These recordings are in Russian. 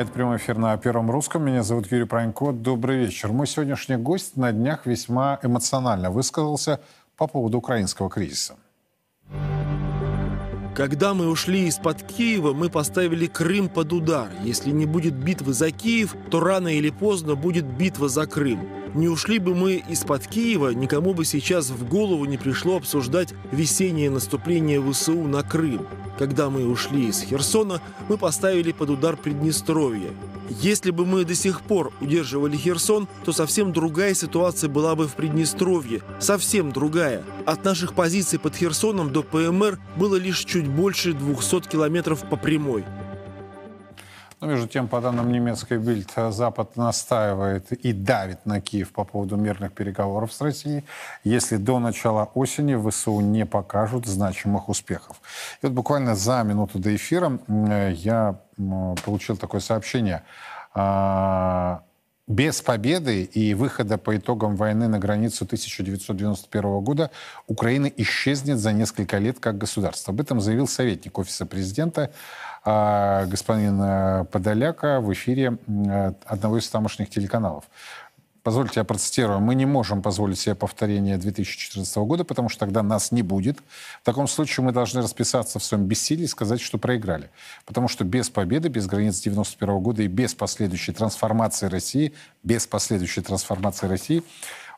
Это прямой эфир на Первом Русском. Меня зовут Юрий Пронько. Добрый вечер. Мой сегодняшний гость на днях весьма эмоционально высказался по поводу украинского кризиса. Когда мы ушли из-под Киева, мы поставили Крым под удар. Если не будет битвы за Киев, то рано или поздно будет битва за Крым. Не ушли бы мы из-под Киева, никому бы сейчас в голову не пришло обсуждать весеннее наступление ВСУ на Крым. Когда мы ушли из Херсона, мы поставили под удар Приднестровье. Если бы мы до сих пор удерживали Херсон, то совсем другая ситуация была бы в Приднестровье. Совсем другая. От наших позиций под Херсоном до ПМР было лишь чуть больше 200 километров по прямой. Но между тем, по данным немецкой Бильд, Запад настаивает и давит на Киев по поводу мирных переговоров с Россией, если до начала осени ВСУ не покажут значимых успехов. И вот буквально за минуту до эфира я получил такое сообщение. Без победы и выхода по итогам войны на границу 1991 года Украина исчезнет за несколько лет как государство. Об этом заявил советник Офиса президента а, господин э, Подоляка в эфире э, одного из тамошних телеканалов. Позвольте, я процитирую. Мы не можем позволить себе повторение 2014 года, потому что тогда нас не будет. В таком случае мы должны расписаться в своем бессилии и сказать, что проиграли. Потому что без победы, без границ 91 года и без последующей трансформации России, без последующей трансформации России,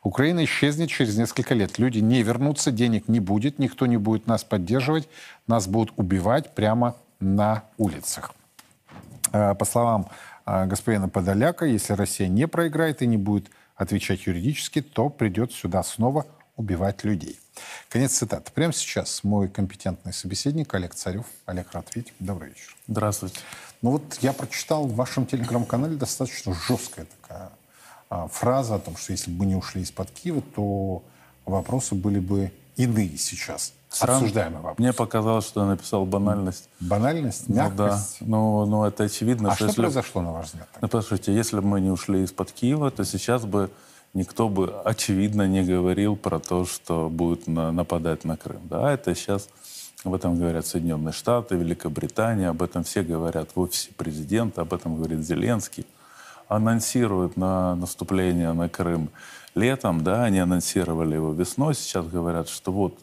Украина исчезнет через несколько лет. Люди не вернутся, денег не будет, никто не будет нас поддерживать, нас будут убивать прямо на улицах. Э, по словам э, господина Подоляка, если Россия не проиграет и не будет отвечать юридически, то придет сюда снова убивать людей. Конец цитаты. Прямо сейчас мой компетентный собеседник Олег Царев. Олег, рад видеть. Добрый вечер. Здравствуйте. Ну вот я прочитал в вашем телеграм-канале достаточно жесткая такая а, фраза о том, что если бы не ушли из-под Киева, то вопросы были бы иные сейчас. Срам... Обсуждаемый вопрос. Мне показалось, что я написал банальность. Банальность? Мягкость? Ну да. Но, но это очевидно. А что, что если... произошло, на ваш взгляд? Ну, послушайте, если бы мы не ушли из-под Киева, то сейчас бы никто бы, очевидно, не говорил про то, что будет на, нападать на Крым. Да, это сейчас об этом говорят Соединенные Штаты, Великобритания, об этом все говорят в офисе президента, об этом говорит Зеленский. Анонсируют на наступление на Крым летом, да, они анонсировали его весной, сейчас говорят, что вот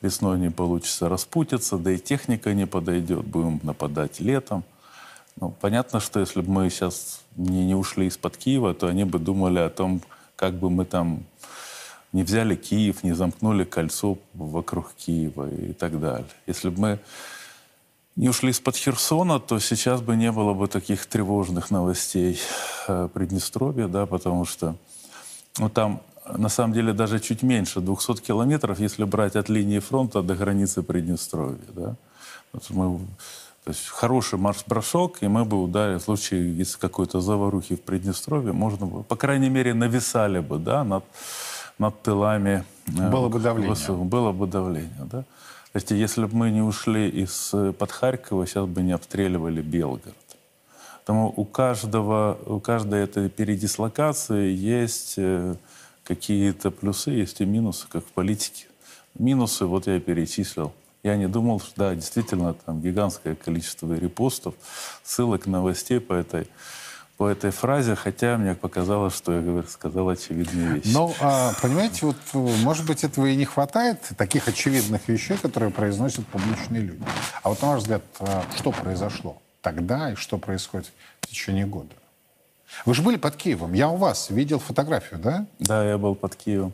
весной не получится распутиться, да и техника не подойдет, будем нападать летом. Ну, понятно, что если бы мы сейчас не, не ушли из-под Киева, то они бы думали о том, как бы мы там не взяли Киев, не замкнули кольцо вокруг Киева и так далее. Если бы мы не ушли из-под Херсона, то сейчас бы не было бы таких тревожных новостей э, Приднестровья, да, потому что ну, там на самом деле даже чуть меньше 200 километров, если брать от линии фронта до границы Приднестровья. Да? Вот мы, то есть хороший марш-бросок, и мы бы ударили в случае если какой-то заварухи в Приднестровье, можно бы, по крайней мере, нависали бы да, над, над тылами. Э, было бы давление. ВСУ. Было бы давление, да. То есть если бы мы не ушли из-под Харькова, сейчас бы не обстреливали Белгород. Поэтому у каждого, у каждой этой передислокации есть э, какие-то плюсы, есть и минусы, как в политике. Минусы вот я перечислил. Я не думал, что да, действительно там гигантское количество репостов, ссылок, новостей по этой по этой фразе, хотя мне показалось, что я говорю, сказал очевидные вещи. Ну, а, понимаете, вот, может быть, этого и не хватает, таких очевидных вещей, которые произносят публичные люди. А вот, на ваш взгляд, а, что произошло? Тогда и что происходит в течение года. Вы же были под Киевом. Я у вас видел фотографию, да? Да, я был под Киевом.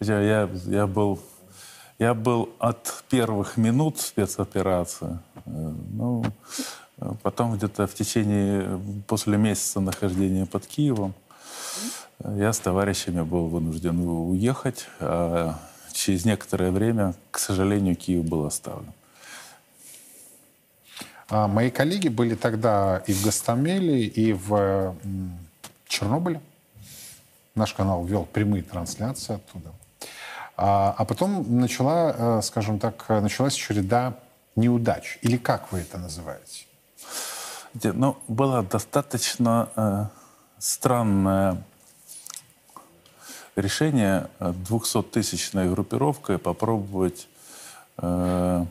Я, я, я, был, я был от первых минут спецоперации. Э, ну, потом где-то в течение, после месяца нахождения под Киевом, я с товарищами был вынужден уехать. А через некоторое время, к сожалению, Киев был оставлен. А мои коллеги были тогда и в Гастамеле, и в Чернобыле. Наш канал вел прямые трансляции оттуда. А, а потом начала, э, скажем так, началась череда неудач. Или как вы это называете? Ну, было достаточно э, странное решение 200-тысячной э, группировкой попробовать, э,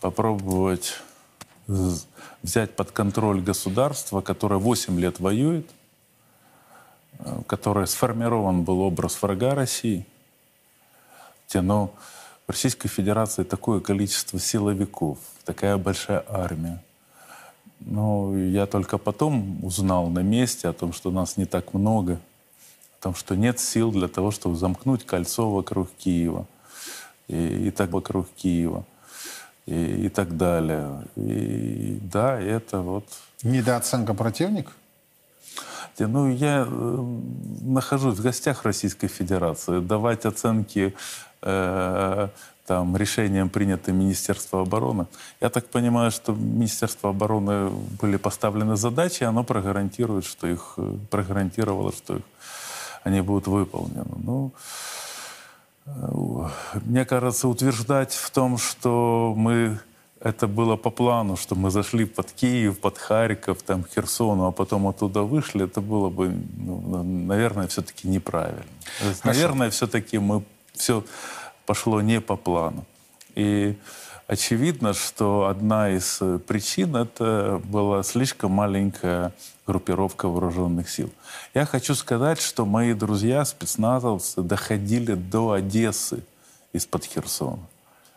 попробовать взять под контроль государство, которое 8 лет воюет, э, которое сформирован был образ врага России. Но в Российской Федерации такое количество силовиков, такая большая армия. Ну, я только потом узнал на месте о том, что нас не так много, о том, что нет сил для того, чтобы замкнуть кольцо вокруг Киева и, и так вокруг Киева и, и так далее. И да, это вот Недооценка противника? Те, Ну, я э, нахожусь в гостях Российской Федерации. Давать оценки э, там, решениям, принятым Министерством обороны. Я так понимаю, что Министерство обороны были поставлены задачи, и оно прогарантирует, что их, э, прогарантировало, что их, они будут выполнены. Ну, э, мне кажется, утверждать в том, что мы это было по плану, что мы зашли под Киев, под Харьков, там, Херсону, а потом оттуда вышли, это было бы, ну, наверное, все-таки неправильно. Есть, наверное, все-таки мы все пошло не по плану. И очевидно, что одна из э, причин это была слишком маленькая группировка вооруженных сил. Я хочу сказать, что мои друзья, спецназовцы, доходили до Одессы из-под Херсона.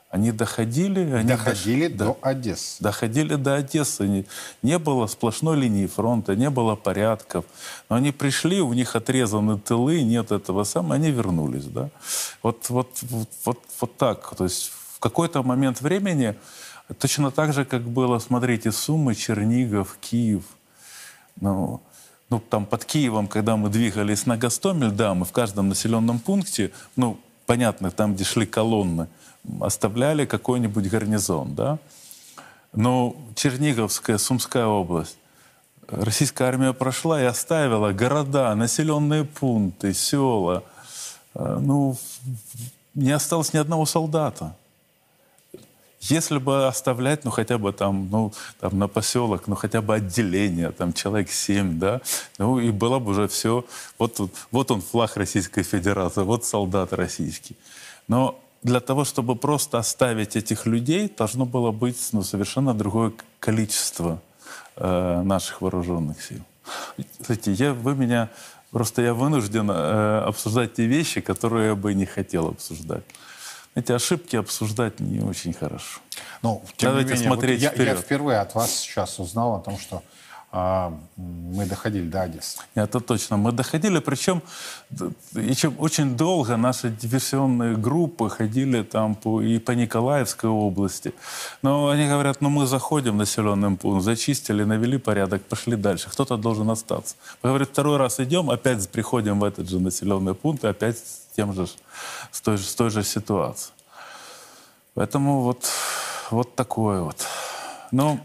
Они доходили... Они Доходили дош- до Одессы. доходили до Одессы. Не, не было сплошной линии фронта, не было порядков. Но они пришли, у них отрезаны тылы, нет этого самого, они вернулись. Да? Вот, вот, вот, вот, вот так. То есть в какой-то момент времени, точно так же, как было, смотрите, Сумы, Чернигов, Киев. Ну, ну, там под Киевом, когда мы двигались на Гастомель, да, мы в каждом населенном пункте, ну, понятно, там, где шли колонны, оставляли какой-нибудь гарнизон, да. Но Черниговская, Сумская область, российская армия прошла и оставила города, населенные пункты, села. Э, Ну, не осталось ни одного солдата. Если бы оставлять, ну, хотя бы там, ну, там на поселок, ну, хотя бы отделение, там, человек семь, да, ну, и было бы уже все. Вот, вот он, флаг Российской Федерации, вот солдат российский. Но для того, чтобы просто оставить этих людей, должно было быть, ну, совершенно другое количество э, наших вооруженных сил. Знаете, я, вы меня, просто я вынужден э, обсуждать те вещи, которые я бы не хотел обсуждать. Эти ошибки обсуждать не очень хорошо. Ну, тем Давайте не менее, вот смотреть я, я вперед. впервые от вас сейчас узнал о том, что а, мы доходили до Одессы. Это точно. Мы доходили, причем и чем очень долго наши диверсионные группы ходили там по, и по Николаевской области. Но они говорят, ну мы заходим в населенный пункт, зачистили, навели порядок, пошли дальше. Кто-то должен остаться. Мы, говорят, второй раз идем, опять приходим в этот же населенный пункт, и опять тем же, с той же, с той же ситуацией. Поэтому вот, вот такое вот. Ну,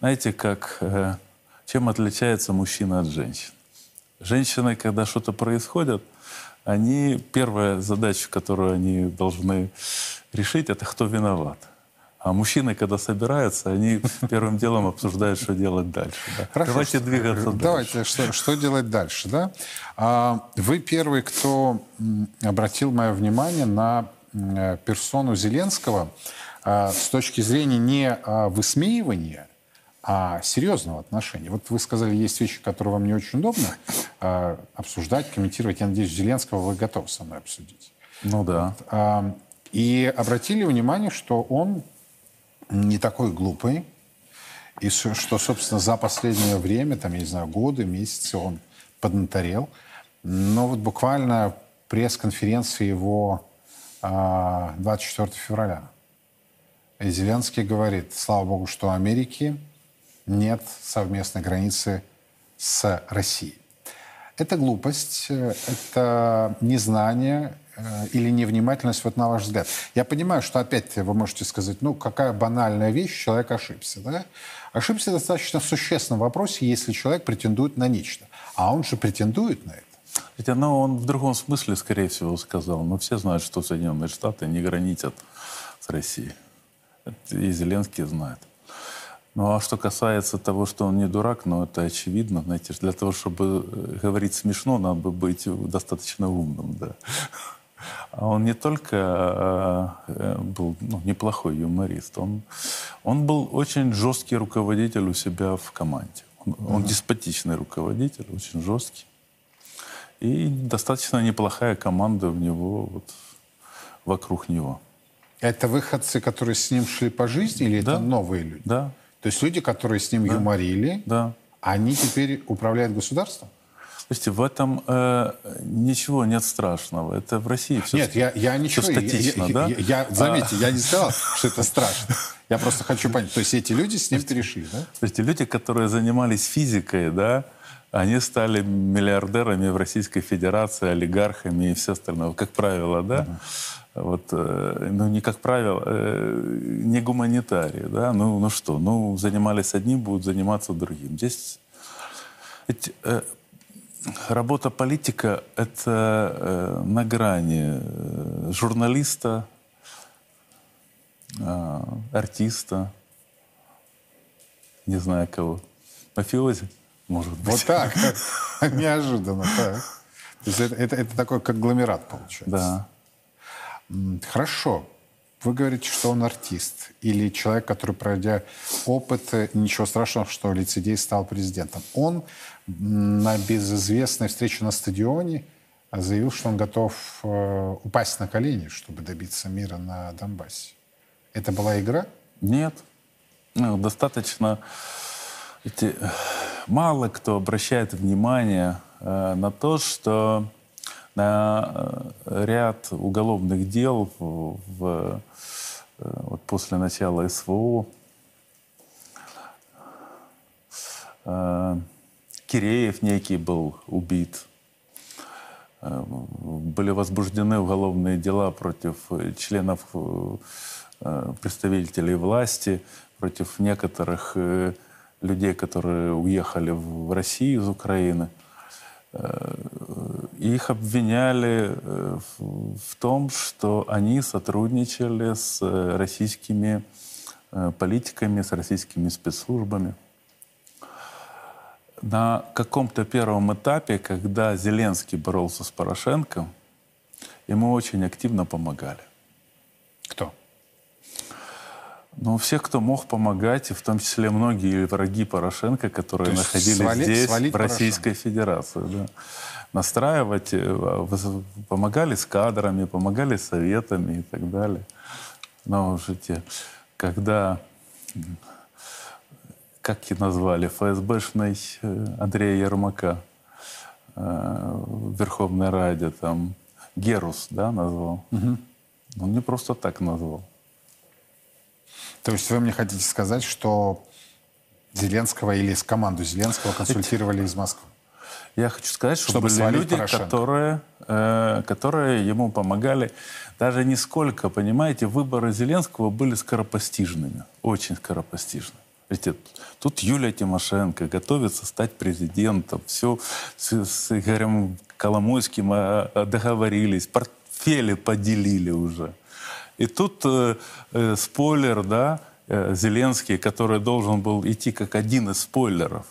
знаете, как, э, чем отличается мужчина от женщин? Женщины, когда что-то происходит, они, первая задача, которую они должны решить, это кто виноват. А мужчины, когда собираются, они первым делом обсуждают, что делать дальше. да. Хорошо, Давайте что- двигаться дальше. Давайте, что, что делать дальше, да? А, вы первый, кто обратил мое внимание на э, персону Зеленского а, с точки зрения не а, высмеивания, а серьезного отношения. Вот вы сказали, есть вещи, которые вам не очень удобно а, обсуждать, комментировать. Я надеюсь, Зеленского вы готовы со мной обсудить. Ну да. А, И обратили внимание, что он не такой глупый, и что, собственно, за последнее время, там, я не знаю, годы, месяцы он поднаторел. Но вот буквально пресс-конференция его а, 24 февраля. И Зеленский говорит, слава богу, что Америки нет совместной границы с Россией. Это глупость, э, это незнание или невнимательность, вот на ваш взгляд. Я понимаю, что опять вы можете сказать, ну, какая банальная вещь, человек ошибся, да? Ошибся достаточно в существенном вопросе, если человек претендует на нечто. А он же претендует на это. Хотя, ну, он в другом смысле, скорее всего, сказал. Но все знают, что Соединенные Штаты не граничат с Россией. И Зеленский знает. Ну, а что касается того, что он не дурак, ну, это очевидно. Знаете, для того, чтобы э, говорить смешно, надо бы быть достаточно умным, да. А он не только э, э, был ну, неплохой юморист, он, Он был очень жесткий руководитель у себя в команде. Он, он деспотичный руководитель, очень жесткий. И достаточно неплохая команда у него вот, вокруг него. Это выходцы, которые с ним шли по жизни, или Да. это новые люди? Да, То есть люди, которые с ним юморили, да. они теперь управляют государством? Слушайте, в этом э, ничего нет страшного. Это в России все Нет, я, я ничего... я- статично, я, да? я- я- заметьте, я не сказал, что это страшно. Я просто хочу понять. То есть эти люди с ним перешли, да? Слушайте, люди, которые занимались физикой, да, они стали миллиардерами в Российской Федерации, олигархами и все остальное. Как правило, да? Вот, э, ну, не как правило, э, не гуманитарии, да? Ну, ну что, ну, занимались одним, будут заниматься другим. Здесь ведь, э, работа политика — это э, на грани э, журналиста, э, артиста, не знаю кого. Мафиози, может быть. Вот так. Неожиданно, так. То есть это, это, это такой конгломерат получается. Да. Хорошо. Вы говорите, что он артист или человек, который, пройдя опыт, ничего страшного, что лицедей стал президентом. Он на безызвестной встрече на стадионе заявил, что он готов э, упасть на колени, чтобы добиться мира на Донбассе. Это была игра? Нет. Ну, достаточно... Эти, мало кто обращает внимание э, на то, что на э, ряд уголовных дел в, в, э, вот после начала СВО э, Киреев некий был убит. Э, Были возбуждены уголовные дела против э, членов э, представителей власти, против некоторых людей, которые уехали в Россию из Украины. Их обвиняли в том, что они сотрудничали с российскими политиками, с российскими спецслужбами на каком-то первом этапе, когда Зеленский боролся с Порошенко, ему очень активно помогали. Кто? Но все, кто мох помогать, и в том числе многие враги Порошенко, которые находились свали- здесь, свалить в Российской Федерации, да. настраивать, э, помогали с кадрами, помогали советами и так далее. Но уже те, когда, как и назвали, ФСБшный э, Андрея Ермака э, в Верховной Раде, там, Герус, да, назвал. Он не просто так назвал. То есть вы мне хотите сказать, что Зеленского или с команду Зеленского консультировали из Москвы? Я хочу сказать, что Чтобы были люди, Порошенко. которые, э, которые ему помогали. Даже не сколько, понимаете, выборы Зеленского были скоропостижными, очень скоропостижными. Видите, тут Юлия Тимошенко готовится стать президентом. Все с, Игорем Коломойским э, э, договорились, портфели поделили уже. И тут э, э, спойлер, да, э, Зеленский, который должен был идти как один из спойлеров,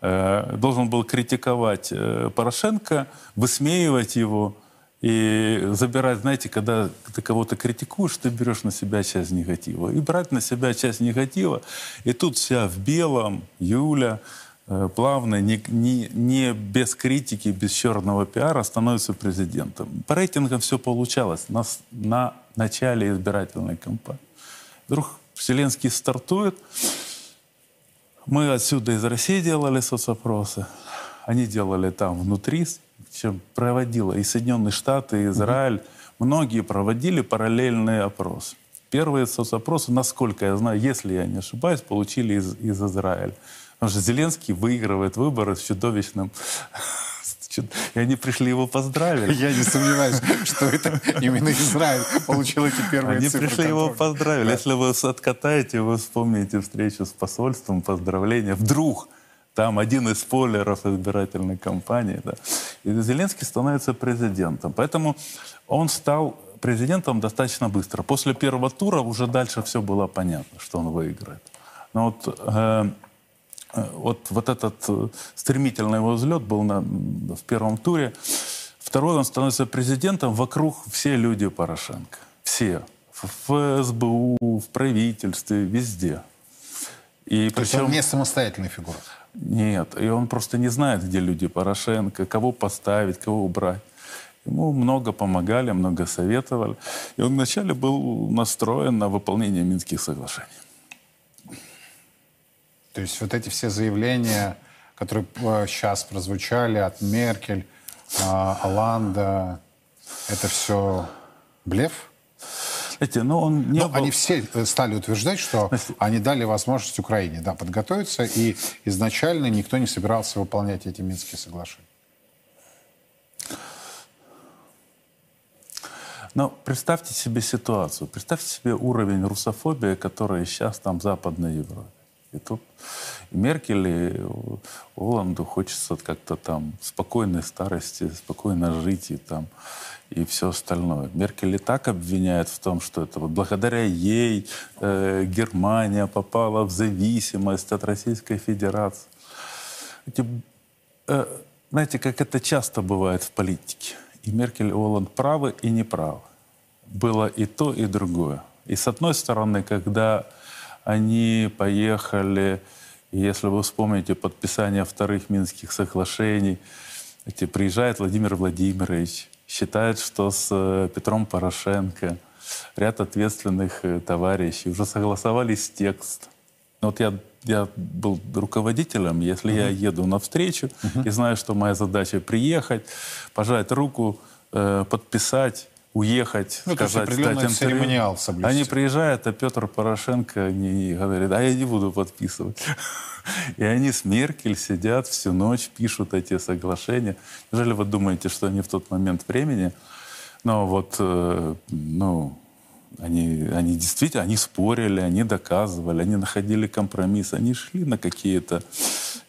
э, должен был критиковать э, Порошенко, высмеивать его и забирать, знаете, когда ты кого-то критикуешь, ты берешь на себя часть негатива. И брать на себя часть негатива. И тут вся в белом, Юля, э, плавно, не, не, не без критики, без черного пиара становится президентом. По рейтингам все получалось на, на начале избирательной кампании. Вдруг Зеленский стартует, мы отсюда из России делали соцопросы, они делали там внутри, проводила и Соединенные Штаты, и Израиль. Многие проводили параллельные опросы. Первые соцопросы, насколько я знаю, если я не ошибаюсь, получили из, из Израиля. Потому что Зеленский выигрывает выборы с чудовищным... И они пришли его поздравили. Я не сомневаюсь, что это именно Израиль получил эти первые Они цифры пришли его поздравили. Если вы откатаете, вы вспомните встречу с посольством, поздравления. Вдруг там один из спойлеров избирательной кампании. Да. И Зеленский становится президентом. Поэтому он стал президентом достаточно быстро. После первого тура уже дальше все было понятно, что он выиграет. Но вот, э, э, вот, вот этот э, стремительный его взлет был на, в первом туре. Второй он становится президентом, вокруг все люди Порошенко. Все. в СБУ, в правительстве, везде. И То причем... есть он не самостоятельная фигура? Нет, и он просто не знает, где люди Порошенко, кого поставить, кого убрать. Ему много помогали, много советовали. И он вначале был настроен на выполнение Минских соглашений. То есть вот эти все заявления, которые сейчас прозвучали от Меркель, Оланда, это все блеф? Эти, ну, он не Но был... Они все э, стали утверждать, что они дали возможность Украине да, подготовиться, и изначально никто не собирался выполнять эти Минские соглашения. Но представьте себе ситуацию, представьте себе уровень русофобии, который сейчас там в Западной Европе. И тут и Меркель, и Оланду хочется как-то там спокойной старости, спокойно жить и там и все остальное. Меркель и так обвиняет в том, что это вот благодаря ей э, Германия попала в зависимость от Российской Федерации. Эти, э, знаете, как это часто бывает в политике. И Меркель и Оланд правы и неправы. Было и то, и другое. И с одной стороны, когда они поехали, если вы вспомните подписание вторых Минских соглашений, эти, приезжает Владимир Владимирович, считает, что с э, Петром Порошенко ряд ответственных э, товарищей уже согласовались текст. Ну, вот я, я был руководителем, если uh-huh. я еду навстречу uh-huh. и знаю, что моя задача приехать, пожать руку, э, подписать, уехать, ну, сказать, стать церемониал соблюсти. Они приезжают, а Петр Порошенко не, говорит, а я не буду подписывать. И они с Меркель сидят всю ночь, пишут эти соглашения. Неужели вы думаете, что они в тот момент времени, ну вот, э, ну, они, они действительно, они спорили, они доказывали, они находили компромисс, они шли на какие-то...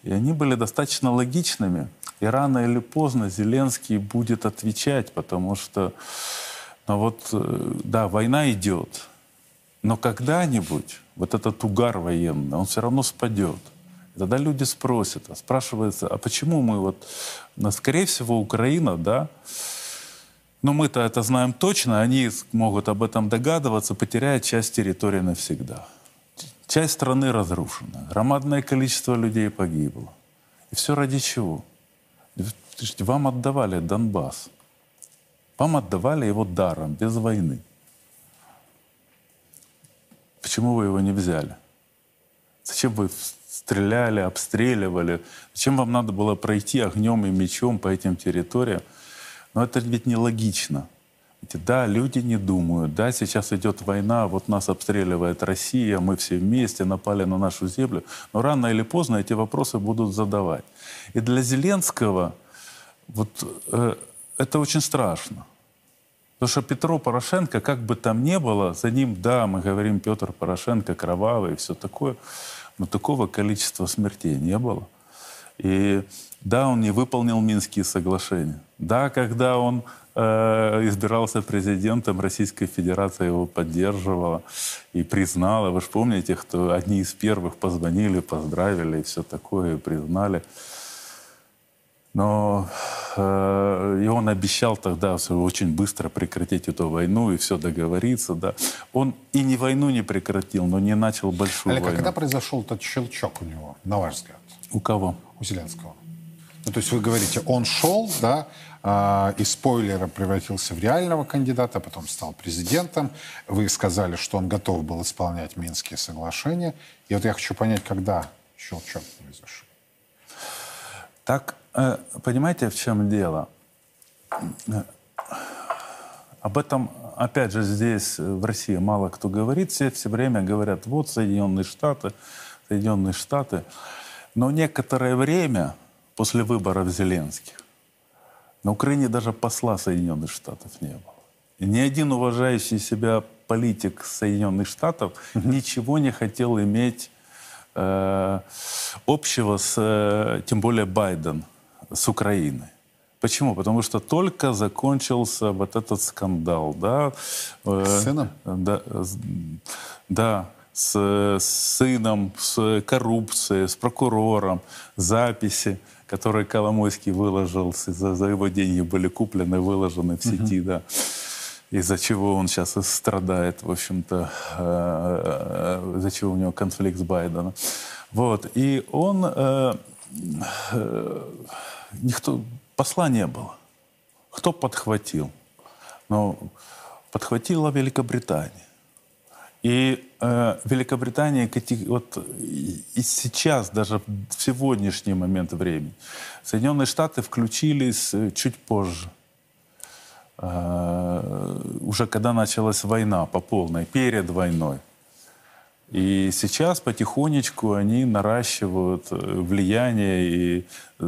И они были достаточно логичными. И рано или поздно Зеленский будет отвечать, потому что но вот, э, да, война идет, но когда-нибудь вот этот угар военный, он все равно спадет. И тогда люди спросят, а спрашивается, а почему мы вот, ну, скорее всего, Украина, да, но мы-то это знаем точно, они могут об этом догадываться, потеряет часть территории навсегда. Часть страны разрушена, громадное количество людей погибло. И все ради чего? Вам отдавали Донбасс. Вам отдавали его даром, без войны. Почему вы его не взяли? Зачем вы стреляли, обстреливали? Зачем вам надо было пройти огнем и мечом по этим территориям? Но это ведь нелогично. Да, люди не думают, да, сейчас идет война, вот нас обстреливает Россия, мы все вместе напали на нашу землю, но рано или поздно эти вопросы будут задавать. И для Зеленского вот э, это очень страшно. Потому что Петро Порошенко, как бы там ни было, за ним, да, мы говорим, Петр Порошенко кровавый и все такое, но такого количества смертей не было. И да, он не выполнил Минские соглашения. Да, когда он э, избирался президентом, Российская Федерация его поддерживала и признала. Вы же помните, кто одни из первых позвонили, поздравили и все такое, и признали. Но э, и он обещал тогда очень быстро прекратить эту войну и все договориться. Да. Он и не войну не прекратил, но не начал большую Олег, войну. А когда произошел тот щелчок у него, на ваш взгляд? У кого? У Зеленского. Ну, то есть вы говорите, он шел, да, э, из спойлера превратился в реального кандидата, потом стал президентом. Вы сказали, что он готов был исполнять Минские соглашения. И вот я хочу понять, когда щелчок произошел. Так понимаете, в чем дело? Об этом, опять же, здесь, в России, мало кто говорит. Все все время говорят, вот Соединенные Штаты, Соединенные Штаты. Но некоторое время после выборов Зеленских на Украине даже посла Соединенных Штатов не было. И ни один уважающий себя политик Соединенных Штатов ничего не хотел иметь э, общего с, э, тем более Байден, с Украиной. Почему? Потому что только закончился вот этот скандал, да? Э, с сыном? Да, да с, сыном, с коррупцией, с прокурором, записи, которые Коломойский выложил, за, за его деньги были куплены, выложены в сети, угу. да. из-за чего он сейчас и страдает, в общем-то, э, из-за чего у него конфликт с Байденом. Вот. И он... Э, э, никто... Посла не было. Кто подхватил? Ну, подхватила Великобритания. И э, Великобритания, вот и сейчас, даже в сегодняшний момент времени, Соединенные Штаты включились э, чуть позже. Э, уже когда началась война по полной, перед войной. И сейчас потихонечку они наращивают э, влияние и э,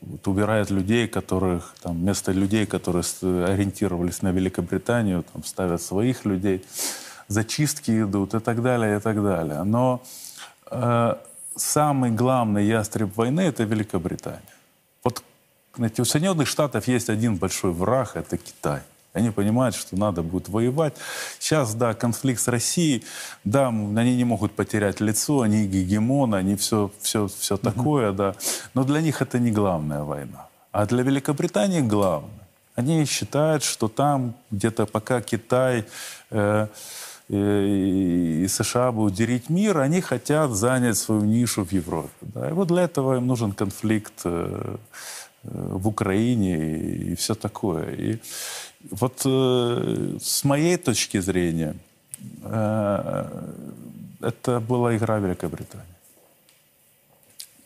вот, убирают людей, которых, там, вместо людей, которые ориентировались на Великобританию, там, ставят своих людей, зачистки идут и так далее, и так далее. Но э, самый главный ястреб войны – это Великобритания. Вот знаете, у Соединенных Штатов есть один большой враг – это Китай. Они понимают, что надо будет воевать. Сейчас, да, конфликт с Россией, да, они не могут потерять лицо, они гегемон, они все, все, все такое, угу. да. Но для них это не главная война. А для Великобритании главное. Они считают, что там где-то пока Китай э, э, и США будут делить мир, они хотят занять свою нишу в Европе. Да. И вот для этого им нужен конфликт э, э в Украине и, и все такое. И, вот э, с моей точки зрения, э, это была игра Великобритании.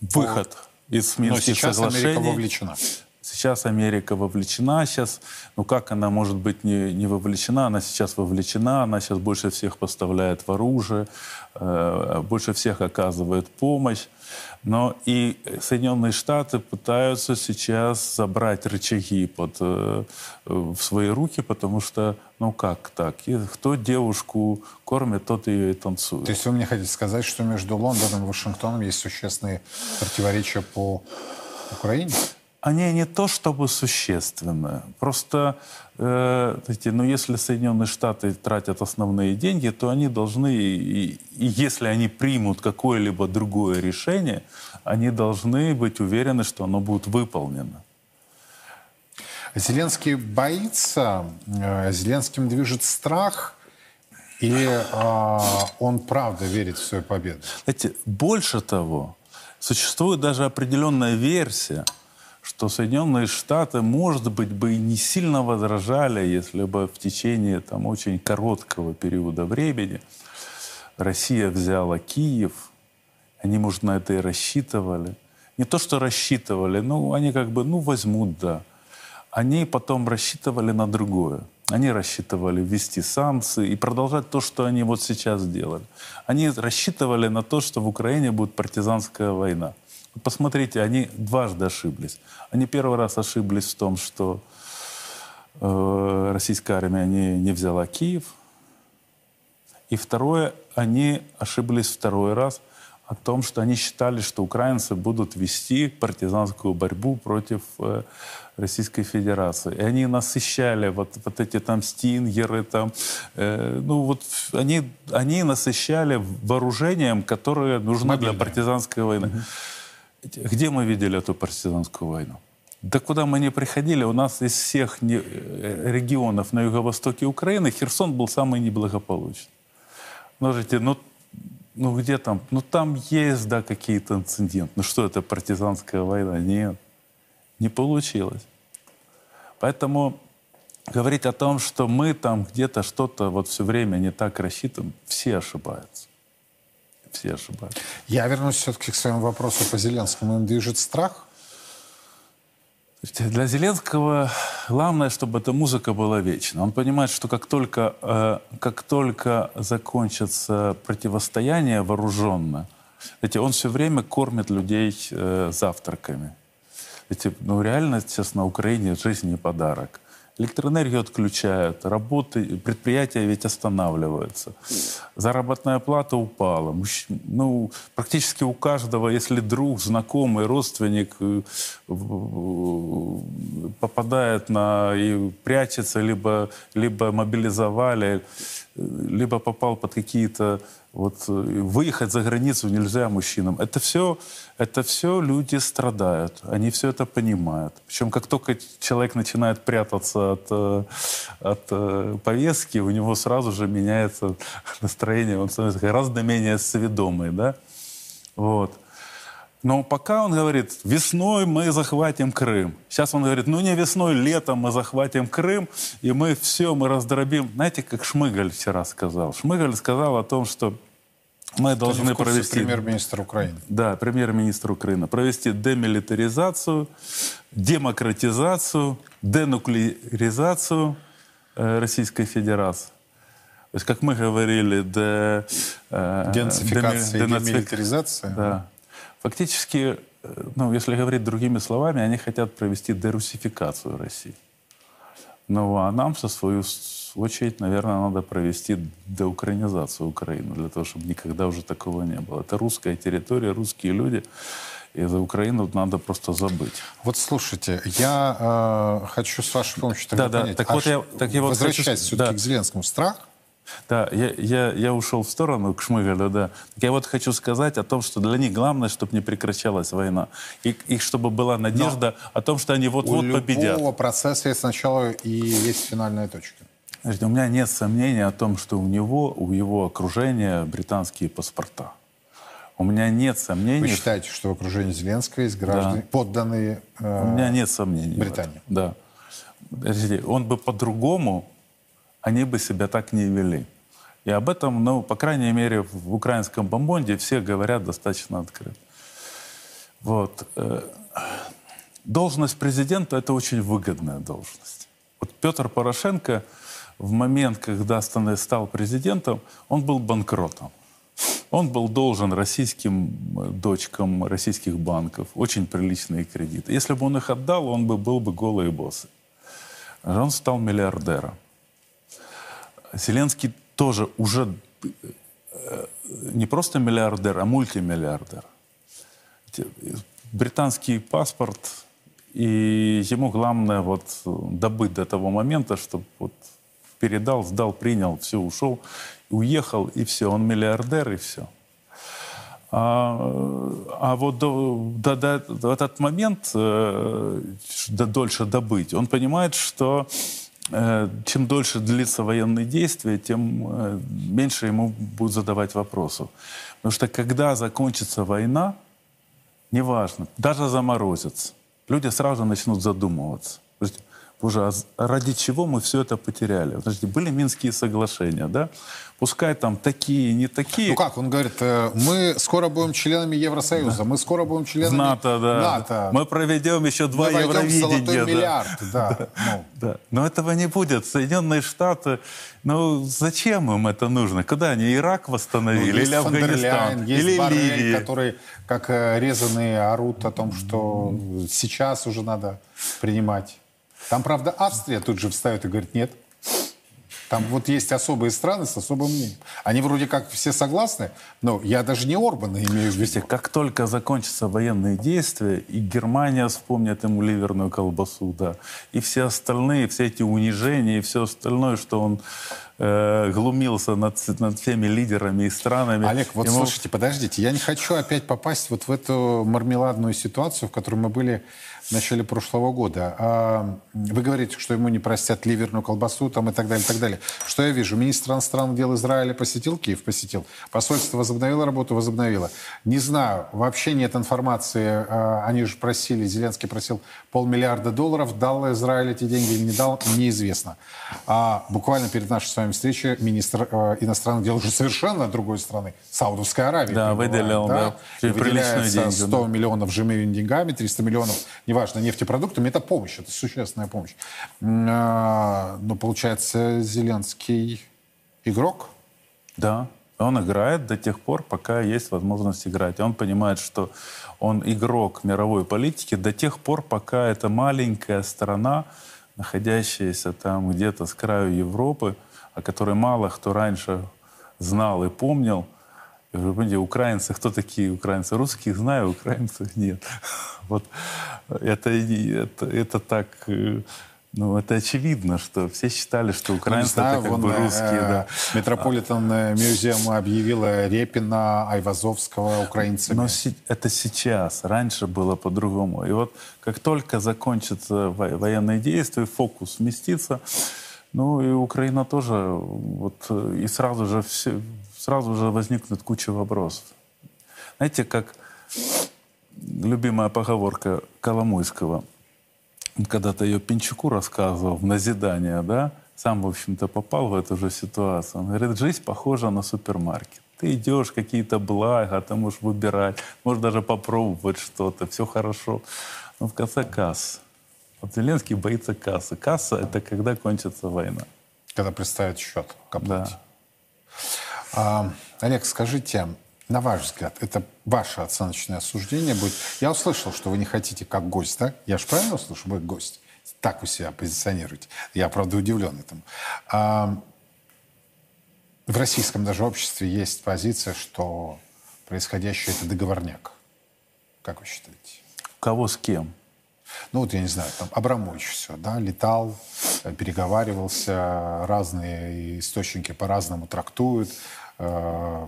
Выход Но, из Минских но сейчас соглашений. Америка вовлечена. Сейчас Америка вовлечена. Сейчас, ну как она может быть не, не вовлечена? Она сейчас вовлечена. Она сейчас больше всех поставляет в оружие, э, больше всех оказывает помощь. Но и Соединенные Штаты пытаются сейчас забрать рычаги под, э, в свои руки, потому что, ну как так? И кто девушку кормит, тот ее и танцует. То есть вы мне хотите сказать, что между Лондоном и Вашингтоном есть существенные противоречия по Украине? Они не то чтобы существенные. Просто, э, знаете, ну, если Соединенные Штаты тратят основные деньги, то они должны, и, и если они примут какое-либо другое решение, они должны быть уверены, что оно будет выполнено. Зеленский боится, э, Зеленским движет страх, или э, он правда верит в свою победу? Знаете, больше того, существует даже определенная версия – что Соединенные Штаты, может быть, бы и не сильно возражали, если бы в течение там, очень короткого периода времени Россия взяла Киев, они, может, на это и рассчитывали. Не то, что рассчитывали, ну, они как бы, ну, возьмут, да. Они потом рассчитывали на другое. Они рассчитывали ввести санкции и продолжать то, что они вот сейчас делали. Они рассчитывали на то, что в Украине будет партизанская война. Посмотрите, они дважды ошиблись. Они первый раз ошиблись в том, что э, российская армия не, не взяла Киев. И второе, они ошиблись второй раз о том, что они считали, что украинцы будут вести партизанскую борьбу против э, Российской Федерации. И они насыщали вот, вот эти там стингеры, там, э, ну вот они, они насыщали вооружением, которое нужно Мобильное. для партизанской войны. Угу. Где мы видели эту партизанскую войну? Да куда мы не приходили, у нас из всех э, регионов на юго-востоке Украины Херсон был самый неблагополучный. Можете, ну, ну где там? Ну там есть, да, какие-то инциденты. Ну что это, партизанская война? Нет, не получилось. Поэтому говорить о том, что мы там где-то что-то вот все время не так рассчитываем, все ошибаются все ошибаются. Я вернусь все-таки к своему вопросу по Зеленскому. Им движет страх? Для Зеленского главное, чтобы эта музыка была вечна. Он понимает, что как только, э, как только закончится противостояние вооруженное, эти, он все время кормит людей э, завтраками. Эти, ну, реально сейчас на Украине жизнь не подарок. Электроэнергию отключают, работы, предприятия ведь останавливаются. Заработная плата упала. Ну, практически у каждого, если друг, знакомый, родственник э, попадает на и прячется, либо, либо мобилизовали, либо попал под какие-то Вот э, выехать за границу нельзя мужчинам. Это все, это все люди страдают. Они все это понимают. Причем как только человек начинает прятаться от, э, от э, повестки, у него сразу же меняется настроение. Он становится гораздо менее сведомый. Да? Вот. Но пока он говорит, весной мы захватим Крым. Сейчас он говорит, ну не весной, летом мы захватим Крым, и мы все, мы раздробим. Знаете, как Шмыгаль вчера сказал? Шмыгаль сказал о том, что мы Кто должны курсе, провести... Премьер-министр Украины. Да, премьер-министр Украины. Провести демилитаризацию, демократизацию, денуклеаризацию э, Российской Федерации. То есть, как мы говорили, де, э, Денацификация демилитаризация. Да. Фактически, э, ну, если говорить другими словами, они хотят провести дерусификацию России. Ну, а нам, со свою очередь, наверное, надо провести деукраинизацию Украины, для того, чтобы никогда уже такого не было. Это русская территория, русские люди, и за Украину надо просто забыть. Вот слушайте, я э, хочу с вашей помощью тогда Да, да, понять. так а вот я- так я вот хочу- все-таки да. к Зеленскому, страх? Да, я, я, я ушел в сторону к Шмыгалю, да. Так я вот хочу сказать о том, что для них главное, чтобы не прекращалась война. И, и чтобы была надежда о том, что они У вот-вот победят. любого процесса есть начало и есть финальная точка. Знаете, у меня нет сомнений о том, что у него, у его окружения британские паспорта. У меня нет Вы сомнений. считаете, что в окружении Зеленского есть граждане, подданные э, У меня нет сомнений. Британии. Да. Он бы по-другому, они бы себя так не вели. И об этом, ну, по крайней мере, в украинском бомбонде все говорят достаточно открыто. Вот. э, Должность президента – это очень выгодная должность. Вот Петр Порошенко в момент, когда стал президентом, он был банкротом. Он был должен российским э, дочкам российских банков очень приличные кредиты. Если бы он их отдал, он бы был бы голый. А Он стал миллиардером. Зеленский тоже уже э, не просто миллиардер, а мультимиллиардер. Те- Британский паспорт, и ему главное вот добыть до того момента, чтобы вот передал, сдал, принял, все, ушел, уехал, и все, он миллиардер, и все. А, а вот до, до- до- до этот момент э, дольше добыть, он понимает, что э, чем дольше длится военные действия, тем э, меньше ему будут задавать вопросов. Потому что когда закончится война, неважно, даже заморозится, люди сразу начнут задумываться. Боже, а ради чего мы все это потеряли? Подождите, были Минские соглашения, да? Пускай там такие, не такие. Ну как, он говорит, э, мы скоро будем членами Евросоюза, мы скоро будем членами НАТО, да. НАТО. Мы проведем еще два Мы Евровидения. да. миллиард, да. Ну, Да. Но этого не будет. Соединенные Штаты, ну зачем им это нужно? Когда они Ирак ну, восстановили? есть или Афганистан? Или Боррель, Ливия? которые как э, резаные орут о том, что сейчас уже надо принимать. Там, правда, Австрия тут же встает и говорит, нет. Там вот есть особые страны с особым мнением. Они вроде как все согласны, но я даже не Орбана имею в виду. Видите, как только закончатся военные действия, и Германия вспомнит ему ливерную колбасу, да, и все остальные, все эти унижения, и все остальное, что он э, глумился над, над всеми лидерами и странами. Олег, вот ему- слушайте, подождите, я не хочу опять попасть вот в эту мармеладную ситуацию, в которой мы были в начале прошлого года. А, вы говорите, что ему не простят ливерную колбасу там, и так далее, и так далее. Что я вижу? Министр иностранных дел Израиля посетил Киев? Посетил. Посольство возобновило работу? Возобновило. Не знаю, вообще нет информации. А, Они же просили, Зеленский просил полмиллиарда долларов. Дал Израиль эти деньги или не дал, неизвестно. А буквально перед нашей с вами встречей министр э, иностранных дел уже совершенно другой страны, Саудовской Аравии. Да, выделил, да, приличные выделяется деньги, 100 да. миллионов живыми деньгами, 300 миллионов, неважно, нефтепродуктами. Это помощь, это существенная помощь. А, Но получается, Зеленский игрок? Да, он играет до тех пор, пока есть возможность играть. Он понимает, что он игрок мировой политики до тех пор, пока эта маленькая страна, находящаяся там где-то с краю Европы, о которой мало кто раньше знал и помнил. И Вы понимаете, украинцы, кто такие украинцы? Русских знаю, украинцев нет. Вот это, это, это так... э, Ну, это очевидно, что все считали, что Ну, украинцы знаю, это как вон, бы э, русские, да. Метрополитен э, Мюзеум объявила Репина, Айвазовского украинцами. Но это сейчас. Раньше было по-другому. И вот как только закончатся во- военные действия, фокус сместится, ну и Украина тоже, вот, э, и сразу же, все, сразу же возникнет куча вопросов. Знаете, как любимая поговорка Коломойского, когда-то ее Пинчуку рассказывал в назидание, да, сам, в общем-то, попал в эту же ситуацию. Он говорит, жизнь похожа на супермаркет. Ты идешь, какие-то блага, ты можешь выбирать, можешь даже попробовать что-то, все хорошо. Но в конце касса. Вот Зеленский боится кассы. Касса — это когда кончится война. Когда представят счет к оплате. Да. А, Олег, скажите, на ваш взгляд, это ваше оценочное суждение будет? Я услышал, что вы не хотите как гость, да? Я же правильно услышал? Вы гость. Так вы себя позиционируете. Я, правда, удивлен этому. А, в российском даже обществе есть позиция, что происходящее — это договорняк. Как вы считаете? Кого с кем? Ну вот, я не знаю, там Абрамович все, да, летал, э, переговаривался, разные источники по-разному трактуют, э,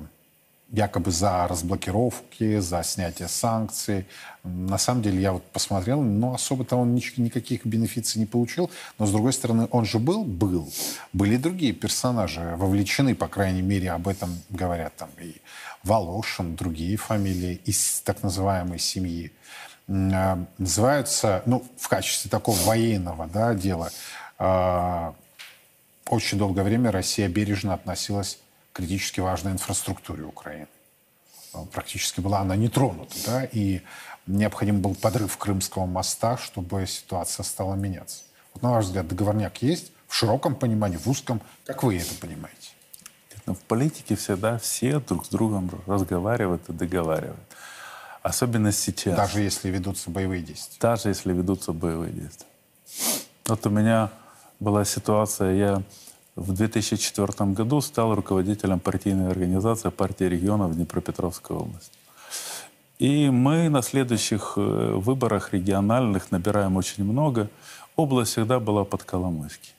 якобы за разблокировки, за снятие санкций. На самом деле, я вот посмотрел, но особо-то он никаких бенефиций не получил. Но, с другой стороны, он же был? Был. Были другие персонажи вовлечены, по крайней мере, об этом говорят там и Волошин, другие фамилии из так называемой семьи называются, ну, в качестве такого военного да, дела, а, очень долгое время Россия бережно относилась к критически важной инфраструктуре Украины. А, Практически была она не тронута, да, и необходим был подрыв Крымского моста, чтобы ситуация стала меняться. Вот на ваш взгляд, договорняк есть в широком понимании, в узком, как вы это понимаете? Но в политике всегда все друг с другом разговаривают и договаривают. Особенно сейчас. Даже если ведутся боевые действия. даже если ведутся боевые действия. Вот у меня была ситуация, я в 2004 году стал руководителем партийной организации партии регионов Днепропетровской области. И мы на следующих э, выборах региональных набираем очень много. Область всегда была под Коломойский.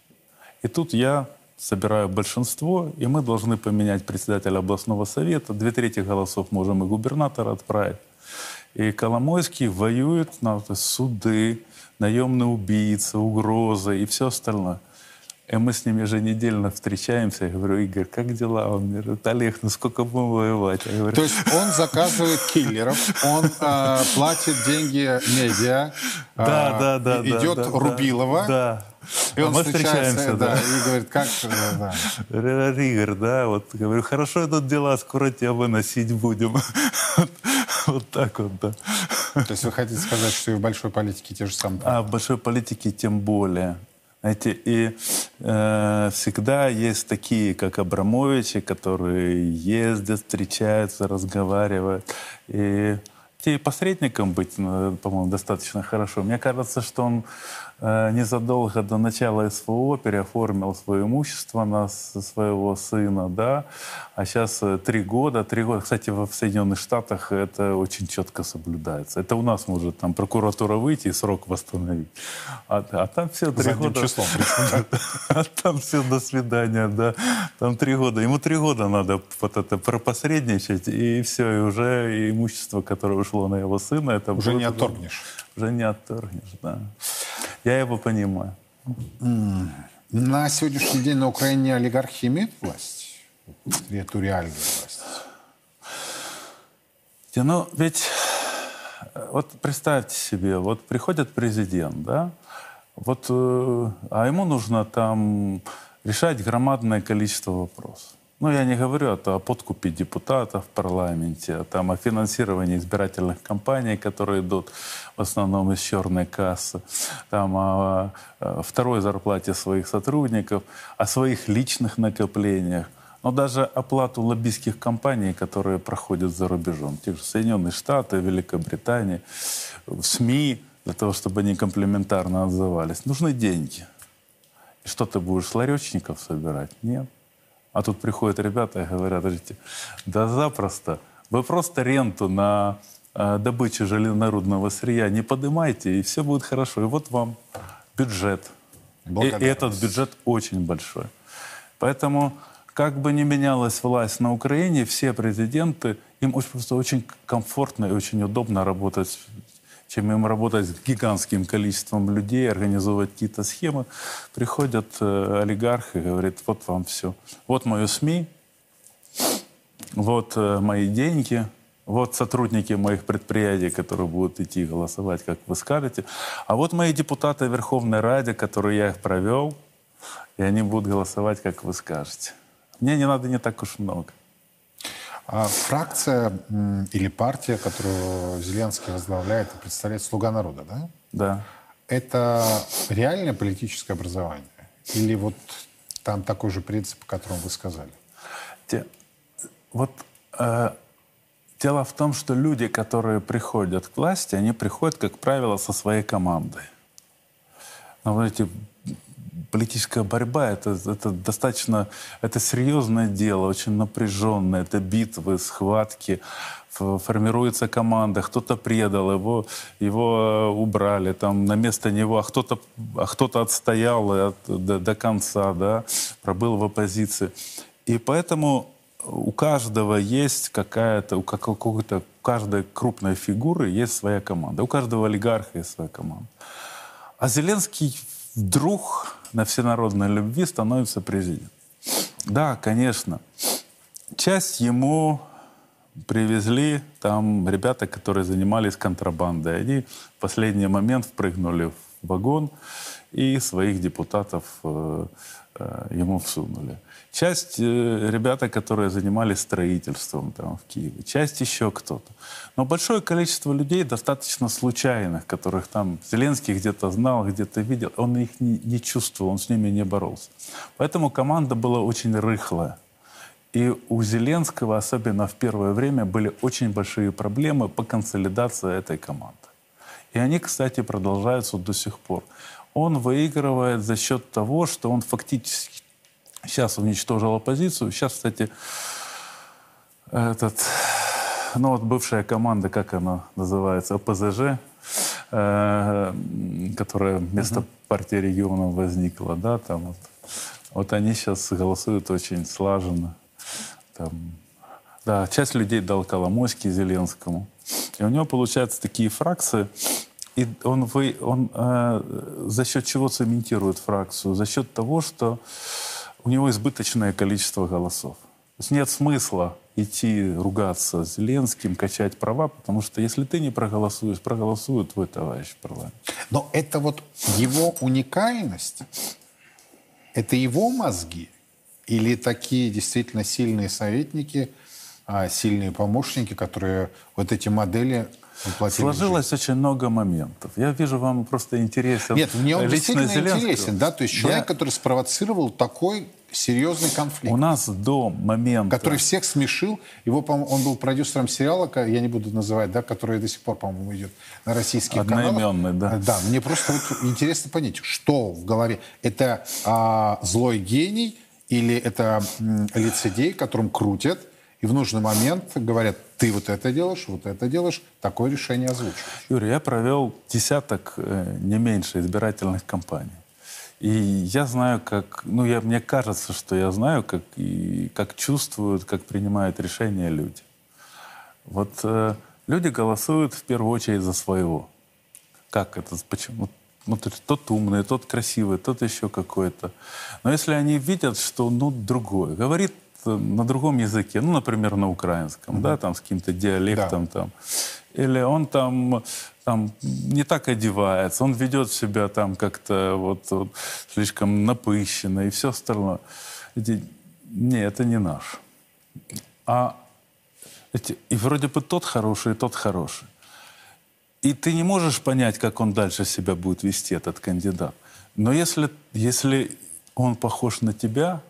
И тут я собираю большинство, и мы должны поменять председателя областного совета. Две трети голосов можем и губернатора отправить. И Коломойский воюет на вот суды, наемные убийцы, угрозы и все остальное. И мы с ним еженедельно встречаемся. Я говорю, Игорь, как дела? Он говорит, Олег, ну сколько будем воевать? Я говорю, То есть он заказывает киллеров, он э, платит деньги медиа, э, да, да, да. идет да, да, Рубилова, Да. и он А мы встречается встречаемся, да, да. и говорит, как... да. Игорь, да, вот говорю, хорошо идут дела, скоро тебя выносить будем. Вот так вот, да. То есть вы хотите сказать, что и в большой политике те же самые... А в большой политике тем более. Знаете, и э, всегда есть такие, как Абрамовичи, которые ездят, встречаются, разговаривают. И и посредником быть, ну, по-моему, достаточно хорошо. Мне кажется, что он э, незадолго до начала СВО переоформил свое имущество на своего сына, да, а сейчас э, три года, три года. Кстати, в Соединенных Штатах это очень четко соблюдается. Это у нас может там прокуратура выйти и срок восстановить, а, а там все три года. числом, А там все до свидания, да. Там три года. Ему три года надо вот это пропосредничать, и все, и уже имущество, которое ушло на его сына, это Уже не отторгнешь. Уже не отторгнешь, да. Я его понимаю. На сегодняшний день на Украине олигархи имеют власть? Эту реальную власть? Ну, ведь э, вот представьте себе, вот приходит президент, да, вот, э, а ему нужно там решать громадное количество вопросов. Ну, я не говорю о, то- о подкупе депутатов в парламенте, а там о финансировании избирательных кампаний, которые идут в основном из черной кассы, там о, второй зарплате своих сотрудников, о своих личных накоплениях, но даже оплату лоббистских кампаний, которые проходят за рубежом. Те же Соединенные Штаты, Великобритания, в СМИ, для того, чтобы они комплементарно отзывались. Нужны деньги. И что ты будешь ларечников собирать? Нет. А тут приходят ребята и говорят, подождите, да запросто. Вы просто ренту на э, добычу железнорудного сырья не поднимайте, и все будет хорошо. И вот вам бюджет И, и этот бюджет очень большой. Поэтому, как бы ни менялась власть на Украине, все президенты, им очень, просто очень комфортно и очень удобно работать чем им работать с гигантским количеством людей, организовывать какие-то схемы. Приходят э, олигархи и говорят, вот вам все. Вот мое СМИ, вот э, мои деньги, вот сотрудники моих предприятий, которые будут идти голосовать, как вы скажете. А вот мои депутаты Верховной Ради, которые я их провел, и они будут голосовать, как вы скажете. Мне не надо не так уж много. А фракция или партия, которую Зеленский возглавляет и представляет «Слуга народа», да? Да. Это реальное политическое образование? Или вот там такой же принцип, о котором вы сказали? Те, вот э, дело в том, что люди, которые приходят к власти, они приходят, как правило, со своей командой. Но, знаете, политическая борьба это, это достаточно это серьезное дело, очень напряженное. Это битвы, схватки, формируется команда, кто-то предал, его, его э, убрали там на место него, а кто-то а кто отстоял от, до, до конца, да, пробыл в оппозиции. И поэтому у каждого есть какая-то, у какой-то, у каждой крупной фигуры есть своя команда, у каждого олигарха есть своя команда. А Зеленский вдруг на всенародной любви становится президент. Да, конечно. Часть ему привезли там ребята, которые занимались контрабандой. Они в последний момент впрыгнули в вагон и своих депутатов э, э, ему всунули. Часть э, ребята, которые занимались строительством там в Киеве, часть еще кто-то. Но большое количество людей, достаточно случайных, которых там Зеленский где-то знал, где-то видел, он их не, не чувствовал, он с ними не боролся. Поэтому команда была очень рыхлая. И у Зеленского, особенно в первое время, были очень большие проблемы по консолидации этой команды. И они, кстати, продолжаются до сих пор. Он выигрывает за счет того, что он фактически Сейчас уничтожил оппозицию. Сейчас, кстати, этот, ну вот бывшая команда, как она называется, ОПЗЖ, э, которая вместо uh-huh. партии регионов возникла, да, там вот, вот они сейчас голосуют очень слаженно. Там, да, часть людей дал Коломойский Зеленскому. И у него получаются такие фракции, и он, вы, он э, за счет чего цементирует фракцию? За счет того, что у него избыточное количество голосов. То есть нет смысла идти ругаться с Зеленским, качать права, потому что если ты не проголосуешь, проголосует твой товарищ в парламенте. Но это вот его уникальность, это его мозги или такие действительно сильные советники, а, сильные помощники, которые вот эти модели Сложилось очень много моментов. Я вижу, вам просто интересен Нет, мне он действительно Зеленского. интересен, да, то есть человек, Я... который спровоцировал такой серьезный конфликт. У нас до момента... Который всех смешил. Его, по он был продюсером сериала, я не буду называть, да, который до сих пор, по-моему, идет на российских Одноименный, каналах. да. Да, мне просто вот интересно понять, что в голове. Это а, злой гений или это м, лицедей, которым крутят, и в нужный момент говорят, ты вот это делаешь, вот это делаешь, такое решение озвучиваешь. Юрий, я провел десяток, э, не меньше, избирательных кампаний. И я знаю, как, ну, я, мне кажется, что я знаю, как, и, как чувствуют, как принимают решения люди. Вот э, люди голосуют в первую очередь за своего. Как это, почему? Ну, тот умный, тот красивый, тот еще какой-то. Но если они видят, что, ну, другой, говорит на другом языке, ну, например, на украинском, mm-hmm. да, там с каким-то диалектом да. там, или он там, там не так одевается, он ведет себя там как-то вот, вот слишком напыщенно и все остальное. Не, это не наш. А эти, и вроде бы тот хороший, и тот хороший. И ты не можешь понять, как он дальше себя будет вести, этот кандидат. Но если, если он похож на тебя,